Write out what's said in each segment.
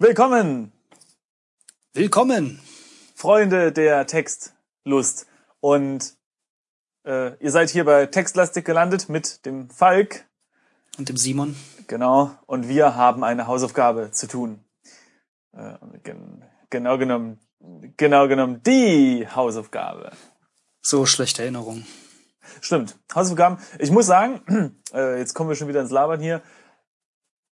Willkommen, Willkommen! Freunde der Textlust. Und äh, ihr seid hier bei Textlastik gelandet mit dem Falk. Und dem Simon. Genau. Und wir haben eine Hausaufgabe zu tun. Äh, gen genau genommen, genau genommen die Hausaufgabe. So schlechte Erinnerung. Stimmt. Hausaufgaben. Ich muss sagen, äh, jetzt kommen wir schon wieder ins Labern hier.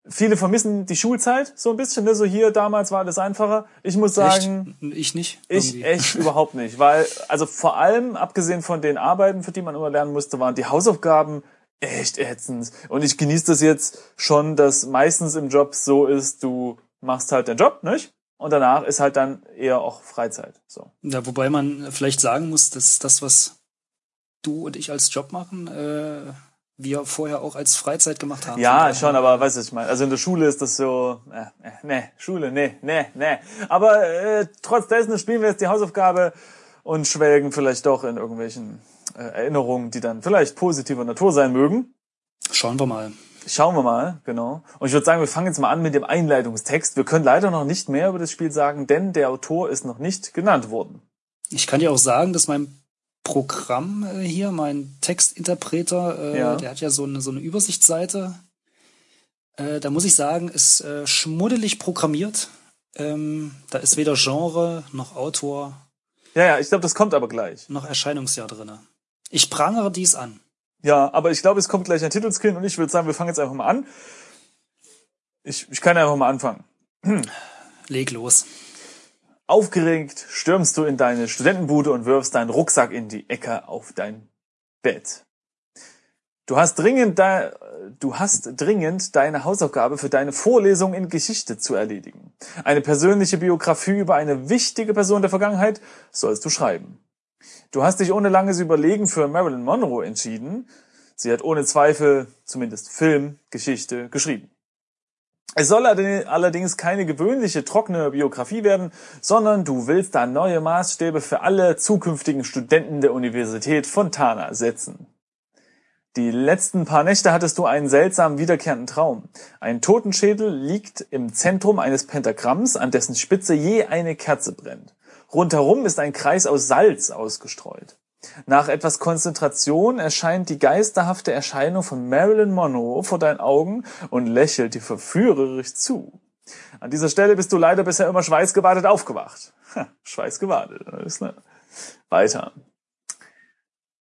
Viele vermissen die Schulzeit so ein bisschen. Ne? So hier damals war das einfacher. Ich muss sagen, Echt? Ich nicht. ich Irgendwie. echt überhaupt nicht, weil also vor allem abgesehen von den Arbeiten, für die man immer lernen musste, waren die Hausaufgaben echt ätzend. Und ich genieße das jetzt schon, dass meistens im Job so ist, du machst halt den Job, nicht? Und danach ist halt dann eher auch Freizeit. So. Ja, wobei man vielleicht sagen muss, dass das, was du und ich als Job machen, äh, wir vorher auch als Freizeit gemacht haben. Ja, schon, aber weißt du, was ich meine? Also in der Schule ist das so, äh, äh, nee, Schule, nee, nee, nee. Aber äh, trotz dessen spielen wir jetzt die Hausaufgabe und schwelgen vielleicht doch in irgendwelchen äh, Erinnerungen, die dann vielleicht positiver Natur sein mögen. Schauen wir mal. Schauen wir mal, genau. Und ich würde sagen, wir fangen jetzt mal an mit dem Einleitungstext. Wir können leider noch nicht mehr über das Spiel sagen, denn der Autor ist noch nicht genannt worden. Ich kann dir auch sagen, dass mein Programm äh, hier, mein Textinterpreter, äh, Ja. der hat ja so eine, so eine Übersichtsseite. Äh, da muss ich sagen, ist äh, schmuddelig programmiert. Ähm, da ist weder Genre noch Autor Ja, ja, ich glaube, das kommt aber gleich. noch Erscheinungsjahr drinne. Ich prangere dies an. Ja, aber ich glaube, es kommt gleich ein Titelscreen und ich würde sagen, wir fangen jetzt einfach mal an. Ich, ich kann einfach mal anfangen. Leg los. Aufgeregt stürmst du in deine Studentenbude und wirfst deinen Rucksack in die Ecke auf dein Bett. Du hast dringend, de du hast dringend deine Hausaufgabe für deine Vorlesung in Geschichte zu erledigen. Eine persönliche Biografie über eine wichtige Person der Vergangenheit sollst du schreiben. Du hast dich ohne langes Überlegen für Marilyn Monroe entschieden. Sie hat ohne Zweifel zumindest Film, Geschichte geschrieben. Es soll allerdings- keine gewöhnliche trockene Biografie werden, sondern du willst da neue Maßstäbe für alle zukünftigen Studenten der Universität Fontana setzen. Die letzten paar Nächte hattest du einen seltsam wiederkehrenden Traum. Ein Totenschädel liegt im Zentrum eines Pentagramms, an dessen Spitze je eine Kerze brennt. Rundherum ist ein Kreis aus Salz ausgestreut. Nach etwas Konzentration erscheint die geisterhafte Erscheinung von Marilyn Monroe vor deinen Augen und lächelt dir verführerisch zu. An dieser Stelle bist du leider bisher immer schweißgebadet aufgewacht. Ha, schweißgebadet, alles klar. Weiter.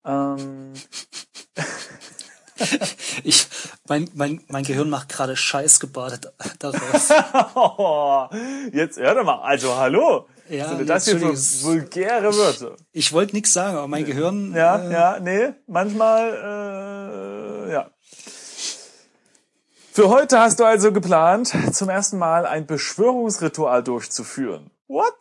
Ähm, Ich, mein, mein, mein Gehirn macht gerade Scheiß gebadet daraus. oh, jetzt hör doch mal. Also hallo. Ja, sind denn das hier es- vulgäre Wörter? Ich wollte nix sagen, aber mein Gehirn. Ja, äh, ja, nee, manchmal, äh, ja. Für heute hast du also geplant, zum ersten Mal ein Beschwörungsritual durchzuführen. What?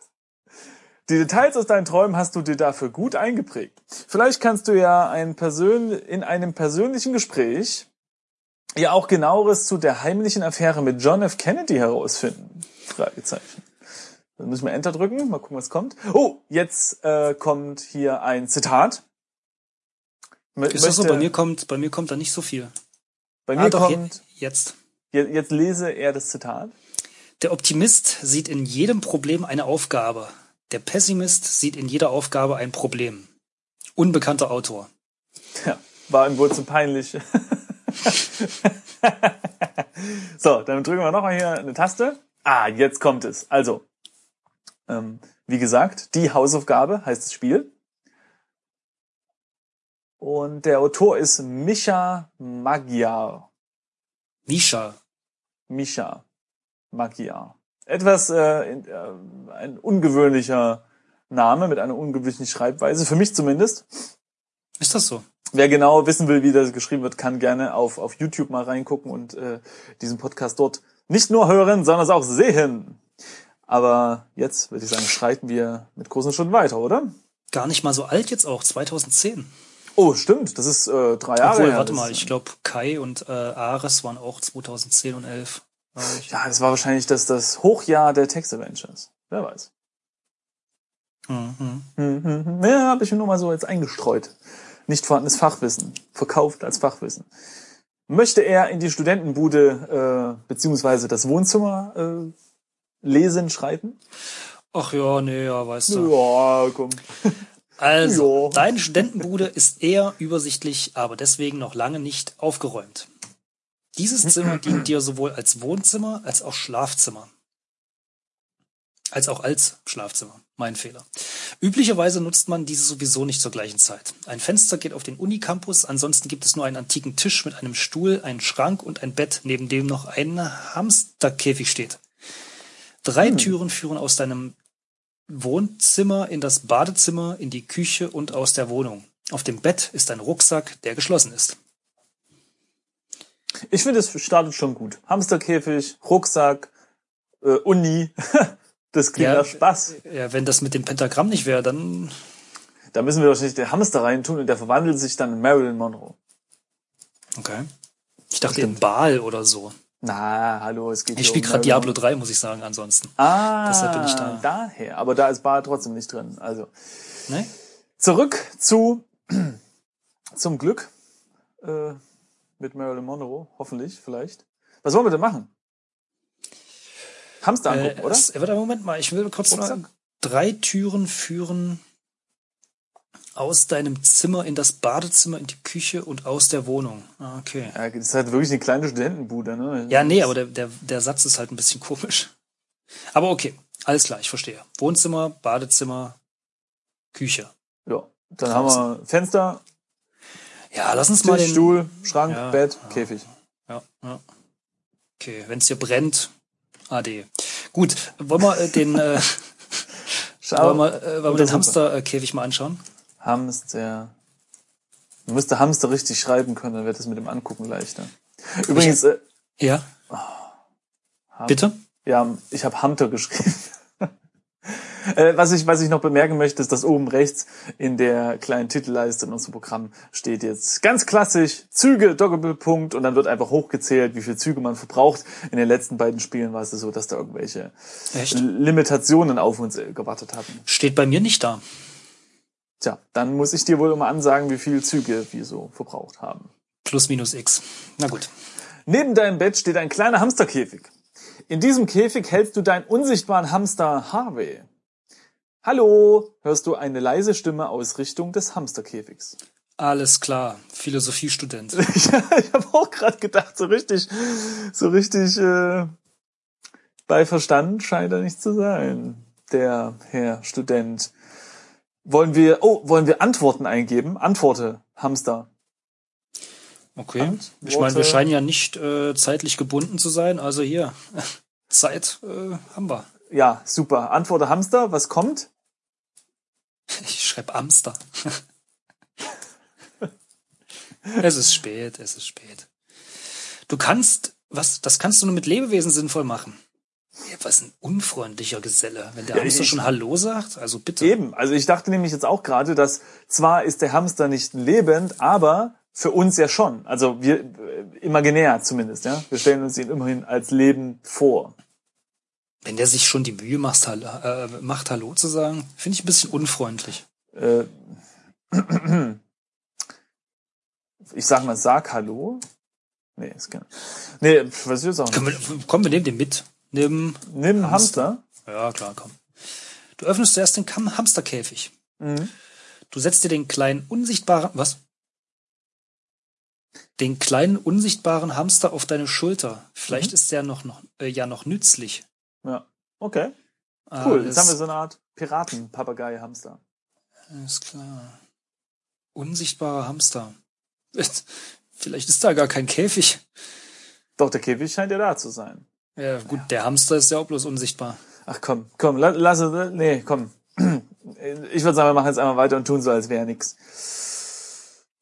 Die Details aus deinen Träumen hast du dir dafür gut eingeprägt. Vielleicht kannst du ja ein Persön in einem persönlichen Gespräch ja auch genaueres zu der heimlichen Affäre mit John F. Kennedy herausfinden. Fragezeichen. Dann müssen wir Enter drücken, mal gucken, was kommt. Oh, jetzt äh, kommt hier ein Zitat. Mö- Ist das so? Bei mir kommt, bei mir kommt da nicht so viel. bei Ah, mir doch, je- kommt, jetzt. je- jetzt lese er das Zitat. Der Optimist sieht in jedem Problem eine Aufgabe. Der Pessimist sieht in jeder Aufgabe ein Problem. Unbekannter Autor. Ja, war ihm wohl zu peinlich. so, dann drücken wir nochmal hier eine Taste. Ah, jetzt kommt es. Also, ähm, wie gesagt, die Hausaufgabe heißt das Spiel. Und der Autor ist Mischa Magyar. Misha. Mischa Magyar. Etwas äh, in- äh, ein ungewöhnlicher Name mit einer ungewöhnlichen Schreibweise, für mich zumindest. Ist das so? Wer genau wissen will, wie das geschrieben wird, kann gerne auf, auf YouTube mal reingucken und äh, diesen Podcast dort nicht nur hören, sondern es auch sehen. Aber jetzt würde ich sagen, schreiten wir mit großen Schritten weiter, oder? Gar nicht mal so alt jetzt auch, 2010. Oh, stimmt, das ist äh, drei Jahre Obwohl, her. warte mal, ich glaube Kai und äh, Ares waren auch 2010 und 11. glaub ich. Ja, das war wahrscheinlich das, das Hochjahr der Text-Adventures. Wer weiß. Mhm. Hm, hm, hm. Ja, habe ich mir nur mal so jetzt eingestreut. Nicht vorhandenes Fachwissen. Verkauft als Fachwissen. Möchte er in die Studentenbude äh, beziehungsweise das Wohnzimmer äh, lesen, schreiben? Ach ja, nee, ja, weißt du. Ja, komm. Also, Ja. deine Studentenbude ist eher übersichtlich, aber deswegen noch lange nicht aufgeräumt. Dieses Zimmer dient dir sowohl als Wohnzimmer als auch Schlafzimmer. Als auch als Schlafzimmer. Mein Fehler. Üblicherweise nutzt man diese sowieso nicht zur gleichen Zeit. Ein Fenster geht auf den Unicampus, ansonsten gibt es nur einen antiken Tisch mit einem Stuhl, einen Schrank und ein Bett, neben dem noch ein Hamsterkäfig steht. Drei Türen führen aus deinem Wohnzimmer in das Badezimmer, in die Küche und aus der Wohnung. Auf dem Bett ist ein Rucksack, der geschlossen ist. Ich finde, es startet schon gut. Hamsterkäfig, Rucksack, äh, Uni. Das klingt Ja. nach Spaß. Ja, wenn das mit dem Pentagramm nicht wäre, dann Da müssen wir wahrscheinlich den Hamster reintun und der verwandelt sich dann in Marilyn Monroe. okay. Ich dachte in Baal oder so. Na, hallo, es geht Ich spiele um gerade Diablo Monroe. 3, muss ich sagen, ansonsten. Ah, Deshalb bin ich da. daher. Aber da ist Bar trotzdem nicht drin. Also Ne? zurück zu zum Glück äh, mit Marilyn Monroe, hoffentlich, vielleicht. Was wollen wir denn machen? Hamster angucken, Äh, oder? es- warte, Moment mal, ich will kurz Rucksack? mal. Drei Türen führen aus deinem Zimmer in das Badezimmer, in die Küche und aus der Wohnung. Ah, Okay. Ja, das ist halt wirklich eine kleine Studentenbude, ne? Ja, nee, aber der, der, der Satz ist halt ein bisschen komisch. Aber okay, alles klar, ich verstehe. Wohnzimmer, Badezimmer, Küche. Ja, dann haben wir Fenster, Ja, lass uns mal Tisch, den. Stuhl, Schrank, Ja, Bett, ja. Käfig. Ja, ja. Okay, wenn es dir brennt, AD. Gut, wollen wir äh, den, äh, Schau, wollen wir, äh, wollen wir den. Hamsterkäfig mal anschauen? Hamster. Man müsste Hamster richtig schreiben können, dann wird es mit dem Angucken leichter. Übrigens, äh, Ja. Bitte? ja, ich habe Hamter geschrieben. Äh, was, ich, was ich noch bemerken möchte, ist, dass oben rechts in der kleinen Titelleiste in unserem Programm steht jetzt ganz klassisch Züge, Doppelpunkt und dann wird einfach hochgezählt, wie viele Züge man verbraucht. In den letzten beiden Spielen war es so, dass da irgendwelche Echt? Limitationen auf uns äh, gewartet hatten. Steht bei mir nicht da. Tja, dann muss ich dir wohl immer ansagen, wie viele Züge wir so verbraucht haben. Plus minus X. Na gut. Neben deinem Bett steht ein kleiner Hamsterkäfig. In diesem Käfig hältst du deinen unsichtbaren Hamster Harvey. Hallo, hörst du eine leise Stimme aus Richtung des Hamsterkäfigs. Alles klar. Philosophiestudent. ich ich habe auch gerade gedacht, so richtig, so richtig äh, bei Verstand scheint er nicht zu sein, der Herr Student. Wollen wir, oh, wollen wir Antworten eingeben? Antworte, Hamster. Okay. Antworte. Ich meine, wir scheinen ja nicht äh, zeitlich gebunden zu sein. Also hier, Zeit äh, haben wir. Ja, super. Antworte Hamster, was kommt? Ich schreibe Amster. es ist spät, es ist spät. Du kannst, was, das kannst du nur mit Lebewesen sinnvoll machen. Ja, was ein unfreundlicher Geselle. Wenn der Hamster ich- schon Hallo sagt, also bitte. Eben, also ich dachte nämlich jetzt auch gerade, dass zwar ist der Hamster nicht lebend, aber für uns ja schon. Also wir äh, imaginär zumindest, ja. Wir stellen uns ihn immerhin als lebend vor. Wenn der sich schon die Mühe macht, Hallo, äh, macht Hallo zu sagen, finde ich ein bisschen unfreundlich. Äh, ich sag mal, sag Hallo. Nee, ist kein. Nee, was ist jetzt auch Komm, nicht. wir, komm, wir nehmen den mit. Nimm, Nimm einen Hamster. ja klar, komm. Du öffnest zuerst den Hamsterkäfig. Mhm. Du setzt dir den kleinen unsichtbaren, was? Den kleinen unsichtbaren Hamster auf deine Schulter. Vielleicht ist der noch, noch äh, ja noch nützlich. Ja. Okay. Cool. Alles, Jetzt haben wir so eine Art Piraten-Papagei-Hamster. alles klar. Unsichtbarer Hamster. Vielleicht ist da gar kein Käfig. Doch, der Käfig scheint ja da zu sein. Ja, gut, der Hamster ist ja auch bloß unsichtbar. Ach komm, komm, la- lass es, nee, komm. Ich würde sagen, wir machen jetzt einmal weiter und tun so, als wäre nix.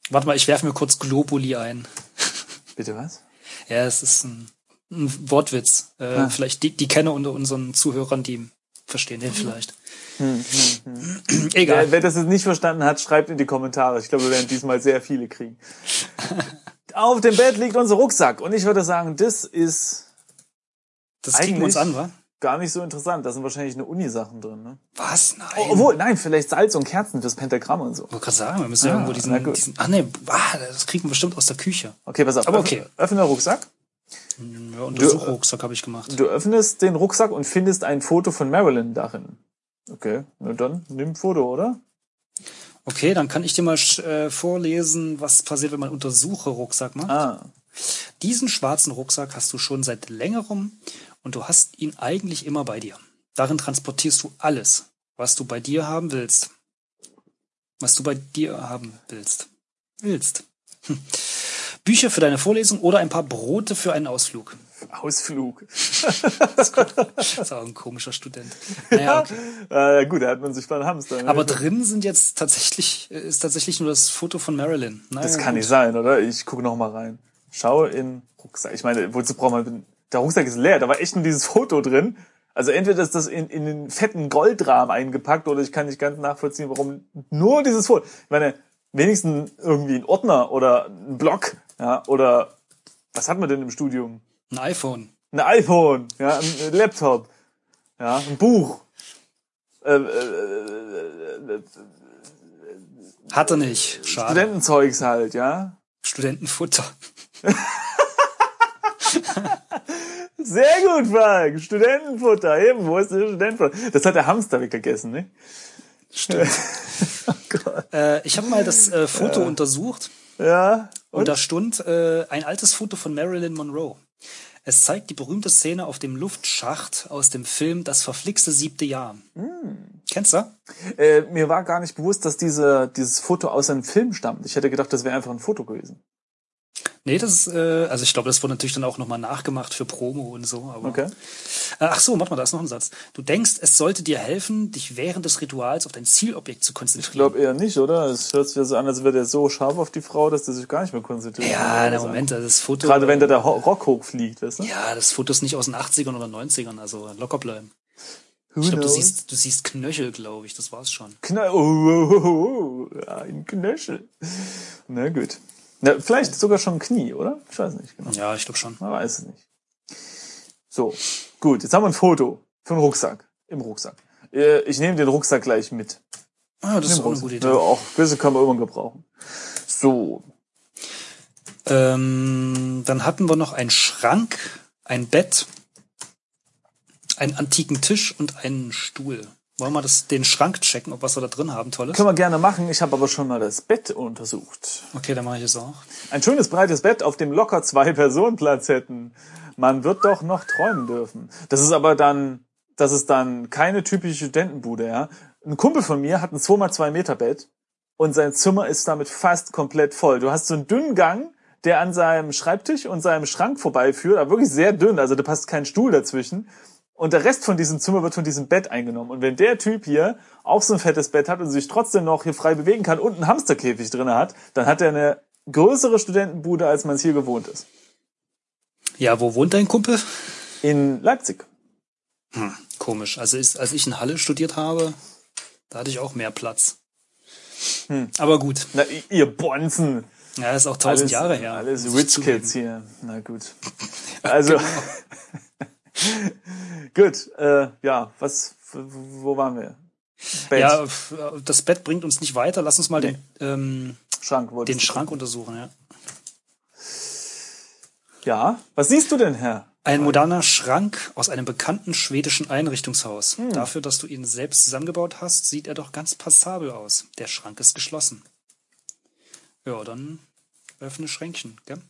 Warte mal, ich werfe mir kurz Globuli ein. Bitte was? Ja, es ist ein, ein Wortwitz. Äh, Ah. Vielleicht die, die Kenner unter unseren Zuhörern, die verstehen den vielleicht. Hm, Egal. Wer, wer das jetzt nicht verstanden hat, schreibt in die Kommentare. Ich glaube, wir werden diesmal sehr viele kriegen. Auf dem Bett liegt unser Rucksack und ich würde sagen, das ist Das kriegen wir uns eigentlich- an, wa? gar nicht so interessant. Da sind wahrscheinlich eine Uni-Sachen drin. Ne? Was? Nein. Oh, Obwohl, nein, vielleicht Salz und Kerzen fürs Pentagramm und so. Ich wollte gerade sagen, wir müssen ja Ah, irgendwo diesen, diesen. Ach nee, ah, das kriegen wir bestimmt aus der Küche. Okay, pass auf. Aber öffne- okay. Öffne den Rucksack. Ja, Untersuchrucksack habe ich gemacht. Du öffnest den Rucksack und findest ein Foto von Marilyn darin. Okay, na dann nimm ein Foto, oder? Okay, dann kann ich dir mal äh, vorlesen, was passiert, wenn man Untersuche-Rucksack macht. Ah. Diesen schwarzen Rucksack hast du schon seit längerem und du hast ihn eigentlich immer bei dir. Darin transportierst du alles, was du bei dir haben willst. Was du bei dir haben willst. Willst. Hm. Bücher für deine Vorlesung oder ein paar Brote für einen Ausflug. Ausflug. das ist auch ein komischer Student. Naja, okay. Äh, gut, da hat man sich beim Hamster. Ne? Aber drin sind jetzt tatsächlich, ist tatsächlich nur das Foto von Marilyn. Naja, das kann gut. nicht sein, oder? Ich gucke noch mal rein. Schau in Rucksack. Ich meine, wozu braucht man, der Rucksack ist leer, da war echt nur dieses Foto drin. Also entweder ist das in, in den fetten Goldrahmen eingepackt oder ich kann nicht ganz nachvollziehen, warum nur dieses Foto. Ich meine, wenigstens irgendwie ein Ordner oder ein Block, ja, oder was hat man denn im Studium? Ein iPhone. Ein iPhone, ja, ein Laptop, ja, ein Buch. Äh, äh, äh, Hat er nicht. Schade. Studentenzeugs halt, ja. Studentenfutter. Sehr gut, Frank. Studentenfutter. Eben, wo ist das Studentenfutter? Das hat der Hamster weggegessen, ne? Stimmt. äh, ich habe mal das äh, Foto Ja. untersucht Ja. und da stund äh, ein altes Foto von Marilyn Monroe. Es zeigt die berühmte Szene auf dem Luftschacht aus dem Film Das verflixte siebte Jahr. Kennst du? Äh, mir war gar nicht bewusst, dass diese, dieses Foto aus einem Film stammt. Ich hätte gedacht, das wäre einfach ein Foto gewesen. Nee, das ist, äh, also ich glaube, das wurde natürlich dann auch nochmal nachgemacht für Promo und so. Aber, Okay. Äh, ach so, warte mal, da ist noch ein Satz. Du denkst, es sollte dir helfen, dich während des Rituals auf dein Zielobjekt zu Ich konzentrieren. glaube eher nicht, oder? Es hört sich ja so an, als wäre der so scharf auf die Frau, dass der sich gar nicht mehr konzentriert. ja, na Moment, das Foto. Gerade wenn da der Rock hochfliegt, weißt du? Ja, das Foto ist nicht aus den 80ern oder 90ern, also locker bleiben. Who Ich glaube, du siehst, du siehst Knöchel, glaube ich, das war's schon. Knall, oh, oh, oh, oh, ein Knöchel. Na gut. Na, vielleicht sogar schon ein Knie, oder? Ich weiß nicht genau. Ja, ich glaube schon. Man weiß es nicht. So, gut, jetzt haben wir ein Foto für den Rucksack. Im Rucksack. Äh, Ich nehme den Rucksack gleich mit. Ah, das ist auch eine gute Idee. Ja, auch gewisse kann man immer gebrauchen. So, Ähm, dann hatten wir noch einen Schrank, ein Bett, einen antiken Tisch und einen Stuhl. Wollen wir das, den Schrank checken, ob was wir da drin haben, tolles? können wir gerne machen. Ich habe aber schon mal das Bett untersucht. Okay, dann mache ich es auch. Ein schönes breites Bett, auf dem locker zwei Personen Platz hätten. Man wird doch noch träumen dürfen. Das ist aber dann, das ist dann keine typische Studentenbude, ja. Ein Kumpel von mir hat ein 2x2 Meter Bett und sein Zimmer ist damit fast komplett voll. Du hast so einen dünnen Gang, der an seinem Schreibtisch und seinem Schrank vorbeiführt, aber wirklich sehr dünn, also da passt kein Stuhl dazwischen. Und der Rest von diesem Zimmer wird von diesem Bett eingenommen. Und wenn der Typ hier auch so ein fettes Bett hat und sich trotzdem noch hier frei bewegen kann und einen Hamsterkäfig drin hat, dann hat er eine größere Studentenbude, als man es hier gewohnt ist. Ja, wo wohnt dein Kumpel? In Leipzig. Hm, komisch. Also ist, als ich in Halle studiert habe, da hatte ich auch mehr Platz. Hm. Aber gut. Na, ihr Bonzen. Ja, ist auch tausend Jahre her. Alles Rich. Kids hier. Na gut. Also, gut, äh, ja, was, wo waren wir? Bett, Ja, das Bett bringt uns nicht weiter. Lass uns mal den, ähm, Schrank den Schrank untersuchen. Ja. Ja, was siehst du denn, Herr? Ein moderner Schrank aus einem bekannten schwedischen Einrichtungshaus. Hm. Dafür, dass du ihn selbst zusammengebaut hast, sieht er doch ganz passabel aus. Der Schrank ist geschlossen. Ja, dann öffne Schränkchen, gell?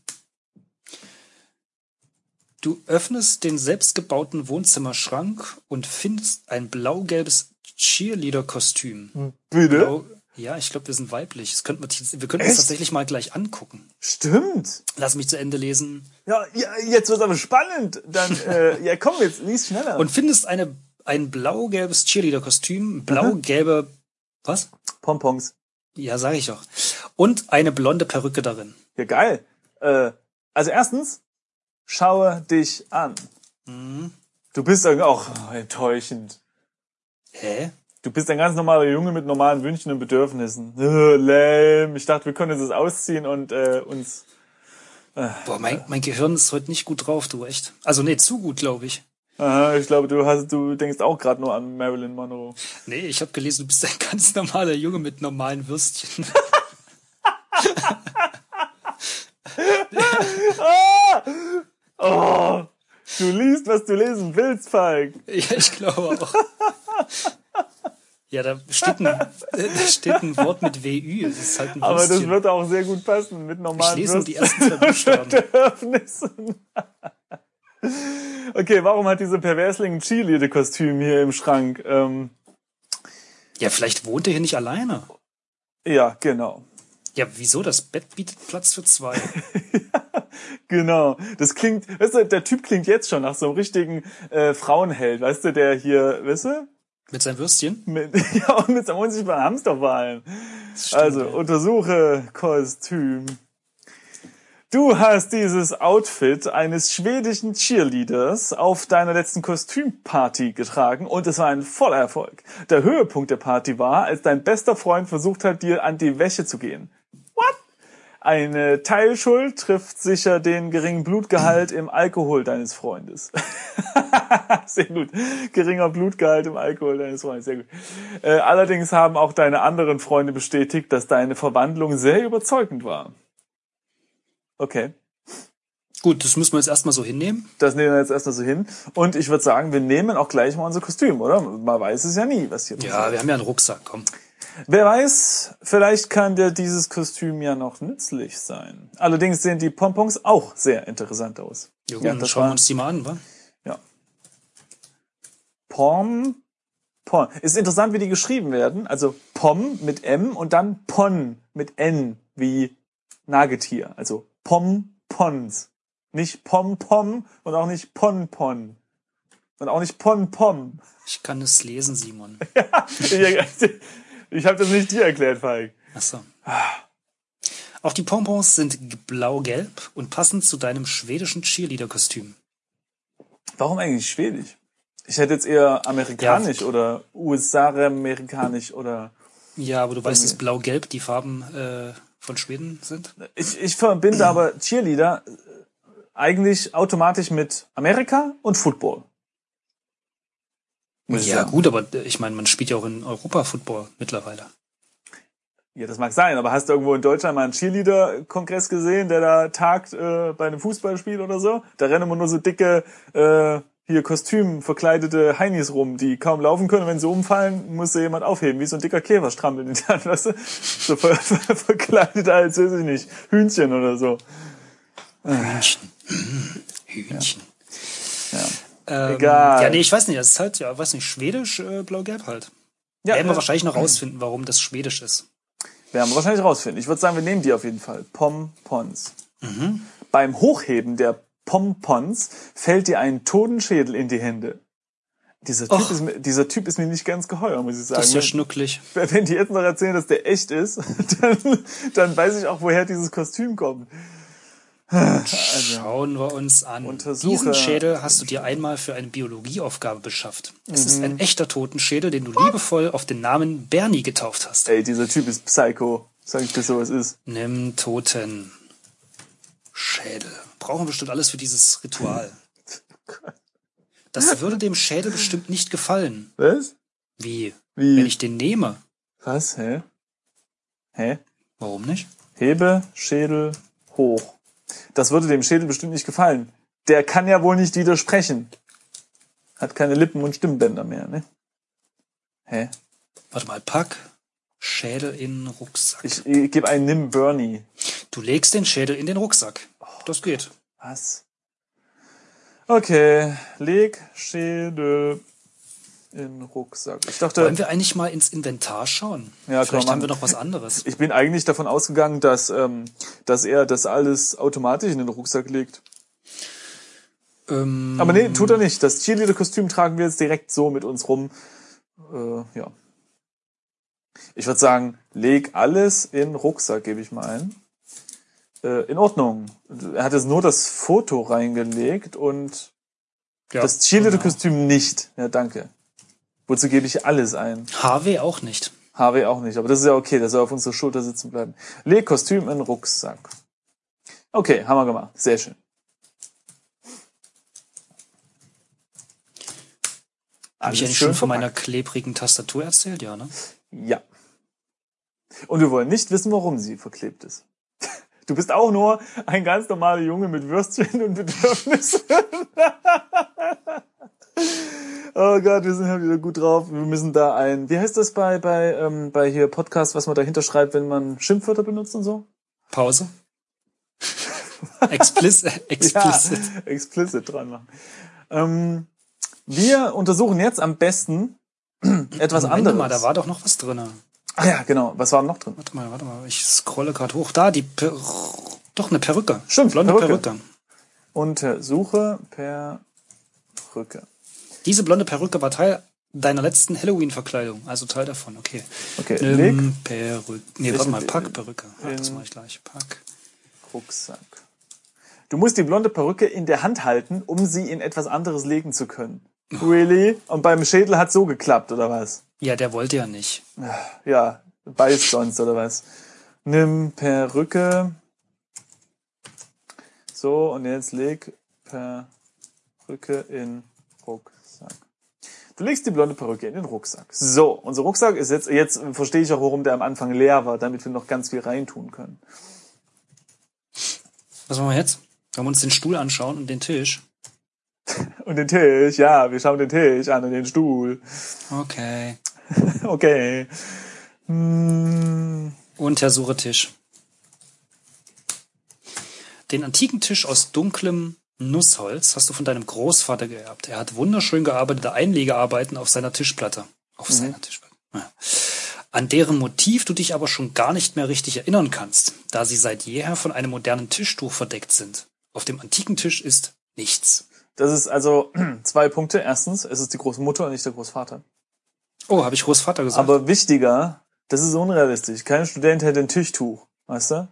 Du öffnest den selbstgebauten Wohnzimmerschrank und findest ein blau-gelbes Cheerleader-Kostüm. Bitte? Blau, ja, ich glaube, wir sind weiblich. Das könnten wir, wir könnten uns tatsächlich mal gleich angucken. Stimmt. Lass mich zu Ende lesen. Ja, ja jetzt wird's aber spannend. Dann, äh, ja, komm jetzt, lies schneller. und findest eine, ein blau-gelbes Cheerleader-Kostüm, blau-gelbe, was? Pompons. Ja, sage ich doch. Und eine blonde Perücke darin. Ja, geil. Äh, also erstens, schaue dich an. Mhm. Du bist auch oh, enttäuschend. Hä? Du bist ein ganz normaler Junge mit normalen Wünschen und Bedürfnissen. Äh, lame. Ich dachte, wir können uns das ausziehen und äh, uns. Boah, mein, mein Gehirn ist heute nicht gut drauf, du echt. Also nee, zu gut, glaube ich. Aha, ich glaube, du hast, du denkst auch gerade nur an Marilyn Monroe. Nee, ich habe gelesen, du bist ein ganz normaler Junge mit normalen Würstchen. Ah! Oh, du liest, was du lesen willst, Falk. Ja, ich glaube auch. Ja, da steht ein, da steht ein Wort mit WÜ. Das ist halt ein Aber das wird auch sehr gut passen mit Ich normalen lese nur die ersten zwei Buchstaben. Bedürfnissen. Okay, warum hat diese Perversling ein Cheerleader-Kostüm hier im Schrank? Ähm, Ja, vielleicht wohnt er hier nicht alleine. ja, genau. Ja, wieso? Das Bett bietet Platz für zwei. Genau. Das klingt, weißt du, der Typ klingt jetzt schon nach so einem richtigen äh, Frauenheld, weißt du, der hier, weißt du, Mit seinem Würstchen? mit, ja, und mit seinem unsichtbaren Hamster vor allem. stimmt, Also, ja. untersuche Kostüm. Du hast dieses Outfit eines schwedischen Cheerleaders auf deiner letzten Kostümparty getragen und es war ein voller Erfolg. Der Höhepunkt der Party war, als dein bester Freund versucht hat, dir an die Wäsche zu gehen. Eine Teilschuld trifft sicher den geringen Blutgehalt im Alkohol deines Freundes. Sehr gut. Geringer Blutgehalt im Alkohol deines Freundes. Sehr gut. Äh, allerdings haben auch deine anderen Freunde bestätigt, dass deine Verwandlung sehr überzeugend war. Okay. Gut, das müssen wir jetzt erstmal so hinnehmen. Das nehmen wir jetzt erstmal so hin. Und ich würde sagen, wir nehmen auch gleich mal unser Kostüm, oder? Man weiß es ja nie, was hier Ja, wir haben ja einen Rucksack, komm. Wer weiß, vielleicht kann dir dieses Kostüm ja noch nützlich sein. Allerdings sehen die Pompons auch sehr interessant aus. Ja, gut, dann schauen wir uns die mal an, wa? Ja. Pom, Pon. Ist interessant, wie die geschrieben werden. Also Pom mit M und dann Pon mit N wie Nagetier. Also Pompons. Nicht Pom-Pom und auch nicht Pon-Pon. Und auch nicht Pon-Pom. Ich kann es lesen, Simon. Ich, ich habe das nicht dir erklärt, Falk. Ach so. Auch die Pompons sind blau-gelb und passen zu deinem schwedischen Cheerleader-Kostüm. Warum eigentlich Schwedisch? Ich hätte jetzt eher amerikanisch oder USA-amerikanisch oder Ja, aber du weißt, dass blau-gelb die Farben äh, von Schweden sind? ich, ich verbinde aber Cheerleader äh, eigentlich automatisch mit Amerika und Football. Muss Ja, gut, aber ich meine, man spielt ja auch in Europa Football mittlerweile. Ja, das mag sein, aber hast du irgendwo in Deutschland mal einen Cheerleader-Kongress gesehen, der da tagt äh, bei einem Fußballspiel oder so? Da rennen immer nur so dicke, äh, hier Kostüm verkleidete Heinis rum, die kaum laufen können. Wenn sie umfallen, muss sie jemand aufheben, wie so ein dicker Käfer strampeln die dann, weißt du? So ver ver verkleidet als, weiß ich nicht, Hühnchen oder so. Hühnchen. Hühnchen. Ja. Ähm, Egal. Ja, nee, ich weiß nicht, das ist halt, ja, weiß nicht, schwedisch, äh, blau-gelb halt. Ja, Werden wir äh, wahrscheinlich noch rausfinden, warum das schwedisch ist. Werden wir wahrscheinlich rausfinden. Ich würde sagen, wir nehmen die auf jeden Fall. Pompons. Mhm. Beim Hochheben der Pompons fällt dir ein Totenschädel in die Hände. Dieser typ, Och. ist mir, dieser typ ist mir nicht ganz geheuer, muss ich sagen. Das ist ja Wenn- schnucklig. Wenn die jetzt noch erzählen, dass der echt ist, dann, dann weiß ich auch, woher dieses Kostüm kommt. Schauen wir uns an. Also, Diesen Schädel hast du dir einmal für eine Biologieaufgabe beschafft. Es ist Mhm. ein echter Totenschädel, den du liebevoll auf den Namen Bernie getauft hast. Ey, dieser Typ ist Psycho. Sag ich dir so, was ist. Nimm Toten. Schädel. Brauchen bestimmt alles für dieses Ritual. Das würde dem Schädel bestimmt nicht gefallen. Was? Wie? Wie? Wenn ich den nehme. Was? Hä? Hä? Warum nicht? Hebe Schädel hoch. Das würde dem Schädel bestimmt nicht gefallen. Der kann ja wohl nicht widersprechen. Hat keine Lippen und Stimmbänder mehr, ne? Hä? Warte mal, pack Schädel in den Rucksack. Ich, ich gebe einen Nimm Bernie. Du legst den Schädel in den Rucksack. Das geht. Was? Okay, leg Schädel in Rucksack. Ich dachte, Wollen wir eigentlich mal ins Inventar schauen? Ja, Vielleicht haben wir noch was anderes. ich bin eigentlich davon ausgegangen, dass, ähm, dass er das alles automatisch in den Rucksack legt. Ähm, Aber nee, tut er nicht. Das Cheerleader-Kostüm tragen wir jetzt direkt so mit uns rum. Äh, ja. Ich würde sagen, leg alles in Rucksack, gebe ich mal ein. Äh, in Ordnung. Er hat jetzt nur das Foto reingelegt und ja, das Cheerleader-Kostüm nicht. Ja, danke. Wozu gebe ich alles ein? HW auch nicht. HW auch nicht, aber das ist ja okay, das soll auf unserer Schulter sitzen bleiben. Leg Kostüm in Rucksack. Okay, haben wir gemacht. Sehr schön. Habe ich schön schon von meiner klebrigen Tastatur erzählt? Ja, ne? Ja. Und wir wollen nicht wissen, warum sie verklebt ist. Du bist auch nur ein ganz normaler Junge mit Würstchen und Bedürfnissen. oh Gott, wir sind halt wieder gut drauf. Wir müssen da ein, wie heißt das bei, bei, ähm, bei hier Podcast, was man dahinter schreibt, wenn man Schimpfwörter benutzt und so? Pause. Explicit. Explicit. Ja, explicit dran machen. Ähm, wir untersuchen jetzt am besten etwas Moment anderes. mal, da war doch noch was drin. ah ja, genau. Was war noch drin? Warte mal, warte mal. Ich scrolle gerade hoch. Da, die per doch eine Perücke. Stimmt, blonde Perücke. Perücke. Untersuche Perücke. Diese blonde Perücke war Teil deiner letzten Halloween-Verkleidung. Also Teil davon, okay. Okay, leg Nimm Perücke. Nee, warte mal, pack Perücke. Ach, das mache ich gleich. Pack. Rucksack. Du musst die blonde Perücke in der Hand halten, um sie in etwas anderes legen zu können. Really? Und beim Schädel hat so geklappt, oder was? Ja, der wollte ja nicht. Ja, beißt sonst, oder was? Nimm Perücke. So, und jetzt leg Perücke in Rucksack. Du legst die blonde Perücke in den Rucksack. So, unser Rucksack ist jetzt, jetzt verstehe ich auch, warum der am Anfang leer war, damit wir noch ganz viel reintun können. Was machen wir jetzt? Wollen wir uns den Stuhl anschauen und den Tisch? Und den Tisch, ja, wir schauen den Tisch an und den Stuhl. Okay. Okay. Hm, Und Herr Suretisch. Den antiken Tisch aus dunklem Nussholz hast du von deinem Großvater geerbt. Er hat wunderschön gearbeitete Einlegearbeiten auf seiner Tischplatte. Auf seiner Tischplatte. Ja. An deren Motiv du dich aber schon gar nicht mehr richtig erinnern kannst, da sie seit jeher von einem modernen Tischtuch verdeckt sind. Auf dem antiken Tisch ist nichts. Das ist also zwei Punkte. Erstens, es ist die Großmutter und nicht der Großvater. Oh, habe ich Großvater gesagt? Aber wichtiger, das ist unrealistisch. Kein Student hätte ein Tischtuch, weißt du?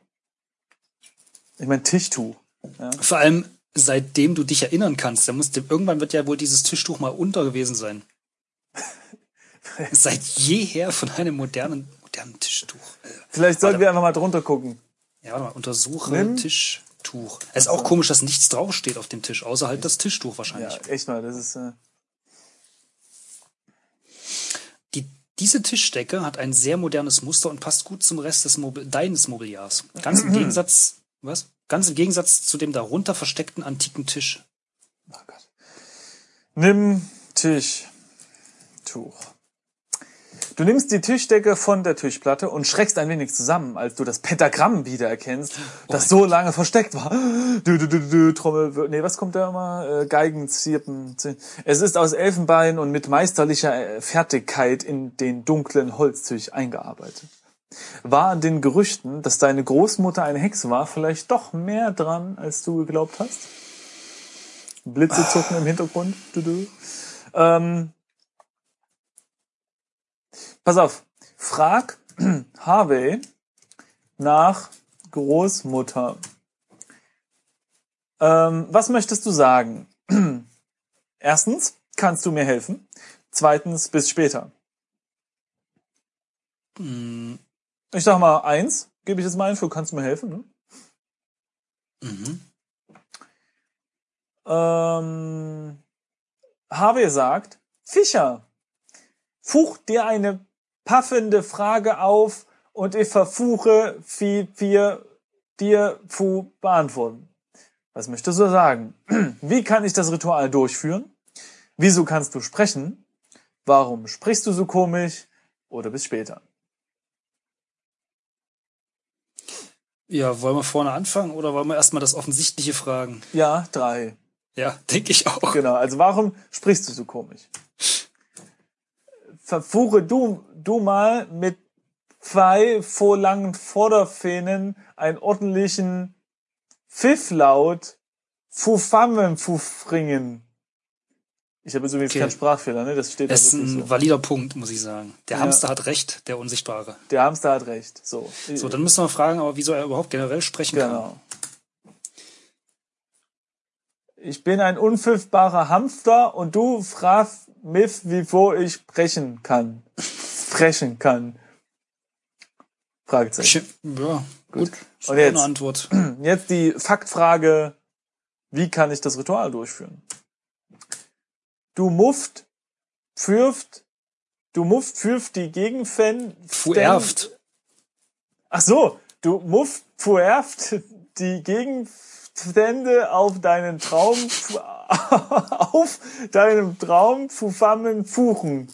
Ich meine Tischtuch. Vor allem, seitdem du dich erinnern kannst, da musst du, irgendwann wird ja wohl dieses Tischtuch mal unter gewesen sein. Seit jeher von einem modernen, modernen Tischtuch. Äh, Vielleicht sollten wir einfach mal drunter gucken. Ja, warte mal, untersuche Nimm. Tischtuch. Es ist auch komisch, dass nichts draufsteht auf dem Tisch, außer halt das Tischtuch Ja, wahrscheinlich. echt mal, das ist äh, Die, diese Tischdecke hat ein sehr modernes Muster und passt gut zum Rest des Mobil deines Mobiliars. Ganz im Gegensatz, was? Ganz im Gegensatz zu dem darunter versteckten antiken Tisch. oh Gott. Nimm Tischtuch. Du nimmst die Tischdecke von der Tischplatte und schreckst ein wenig zusammen, als du das Pentagramm wiedererkennst, das so lange versteckt war. Du, du, du, du, Trommel, nee, was kommt da immer? Äh, Geigen, Zirpen. Zir- Es ist aus Elfenbein und mit meisterlicher äh, Fertigkeit in den dunklen Holztisch eingearbeitet. War an den Gerüchten, dass deine Großmutter eine Hexe war, vielleicht doch mehr dran, als du geglaubt hast? Blitze zucken im Hintergrund. Ähm, pass auf. Frag Harvey nach Großmutter. Ähm, was möchtest du sagen? Erstens, kannst du mir helfen? Zweitens, bis später. Mm, Ich sag mal eins, gebe ich jetzt mal ein für kannst du mir helfen? Ne? Mhm. Ähm, Harvey sagt, Fischer, fuch dir eine paffende Frage auf und ich verfuche wie wir dir zu beantworten. Was möchtest du sagen? Wie kann ich das Ritual durchführen? Wieso kannst du sprechen? Warum sprichst du so komisch? Oder bis später. Ja, wollen wir vorne anfangen oder wollen wir erstmal das Offensichtliche fragen? Ja, drei. Ja, denke ich auch. Genau, also warum sprichst du so komisch? Verfuche du, du mal mit zwei vorlangen Vorderfähnen einen ordentlichen Pfifflaut Fufammen Fufringen. Ich habe jetzt übrigens Okay. keinen Sprachfehler, ne? Das steht da Das ist ein so. valider Punkt, muss ich sagen. Der Ja. Hamster hat recht, der Unsichtbare. Der Hamster hat recht. So. So, dann müssen wir fragen, aber wieso er überhaupt generell sprechen kann. Genau. Ich bin ein unpfiffbarer Hamster und du fragst mich, wieso ich sprechen kann. Sprechen kann. Fragezeichen. Ja, gut. Ist Und jetzt? Eine Antwort. Jetzt die Faktfrage, wie kann ich das Ritual durchführen? Du mufft, pfürft, du mufft, pfürft die Gegenfan. Fuerft. Ach so, Du Muff pfuerft die Gegenstände auf deinen Traum, auf deinem Traum pfufammen Fuchen.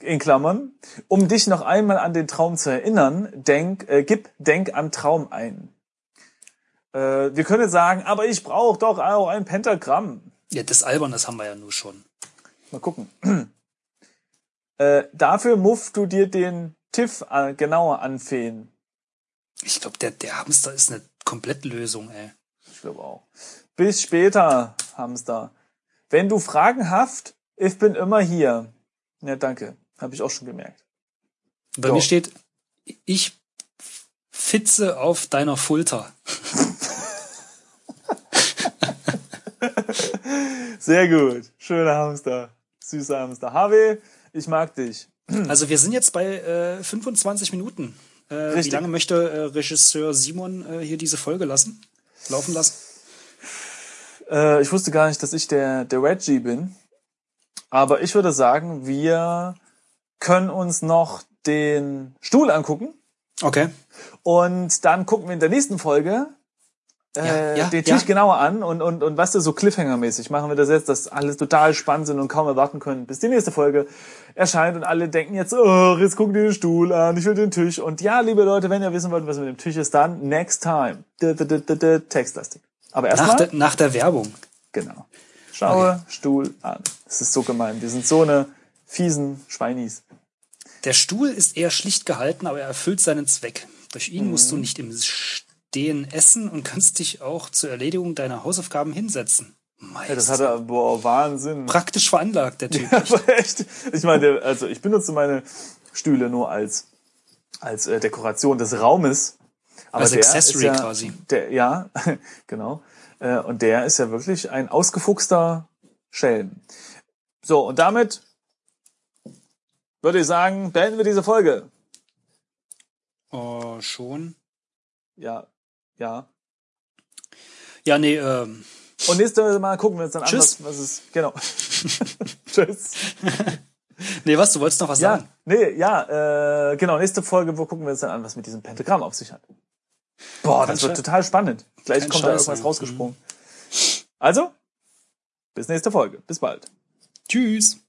In Klammern. Um dich noch einmal an den Traum zu erinnern, denk, äh, gib Denk an Traum ein. Äh, wir können sagen, aber ich brauche doch auch ein Pentagramm. Ja, das Albernes haben wir ja nur schon. Mal gucken. Äh, dafür muff du dir den Tiff äh, genauer anfehlen. Ich glaube, der, der Hamster ist eine Komplettlösung, ey. Ich glaube auch. Bis später, Hamster. Wenn du Fragen hast, ich bin immer hier. Ja, danke. Habe ich auch schon gemerkt. Bei So. mir steht, ich fitze auf deiner Fulter. Sehr gut. Schöner Hamster. Süßer Hamster. Harvey, ich mag dich. Also wir sind jetzt bei äh, 25 Minuten. Äh, wie lange möchte äh, Regisseur Simon äh, hier diese Folge lassen? Laufen lassen? Äh, ich wusste gar nicht, dass ich der, der Reggie bin. Aber ich würde sagen, wir können uns noch den Stuhl angucken. Okay. Und dann gucken wir in der nächsten Folge äh, Ja, ja, den Tisch ja. genauer an und, und, und was du so Cliffhanger-mäßig machen wir das jetzt, dass alle total spannend sind und kaum erwarten können, bis die nächste Folge erscheint und alle denken jetzt, oh, jetzt gucken die den Stuhl an, ich will den Tisch. Und ja, liebe Leute, wenn ihr wissen wollt, was mit dem Tisch ist, dann next time. Textlastig. Aber Nach erstmal, der, nach der Werbung. genau. Schaue Stuhl an. Das ist so gemein. Die sind so eine fiesen Schweinis. Der Stuhl ist eher schlicht gehalten, aber er erfüllt seinen Zweck. Durch ihn musst du nicht im Stehen essen und kannst dich auch zur Erledigung deiner Hausaufgaben hinsetzen. Meister. Ja, das hat er, boah, Wahnsinn. praktisch veranlagt, der Typ. Aber echt. Ich meine, also ich benutze meine Stühle nur als als äh, Dekoration des Raumes. Aber Als der Accessory ist ja, quasi. Der, ja, genau. Äh, und der ist ja wirklich ein ausgefuchster Schelm. So, und damit würde ich sagen, beenden wir diese Folge. Oh, schon. Ja, ja. Ja, nee, ähm, Und nächstes Mal gucken wir uns dann an, was, was ist. Genau. Tschüss. nee, was, du wolltest noch was Ja, sagen? nee, ja, äh, genau, nächste Folge, wo gucken wir uns dann an, was mit diesem Pentagramm auf sich hat. Boah, das Kein wird Scheiß. total spannend. Gleich Kein kommt da Scheiß, irgendwas ja. rausgesprungen. Also, bis nächste Folge. Bis bald. Tschüss.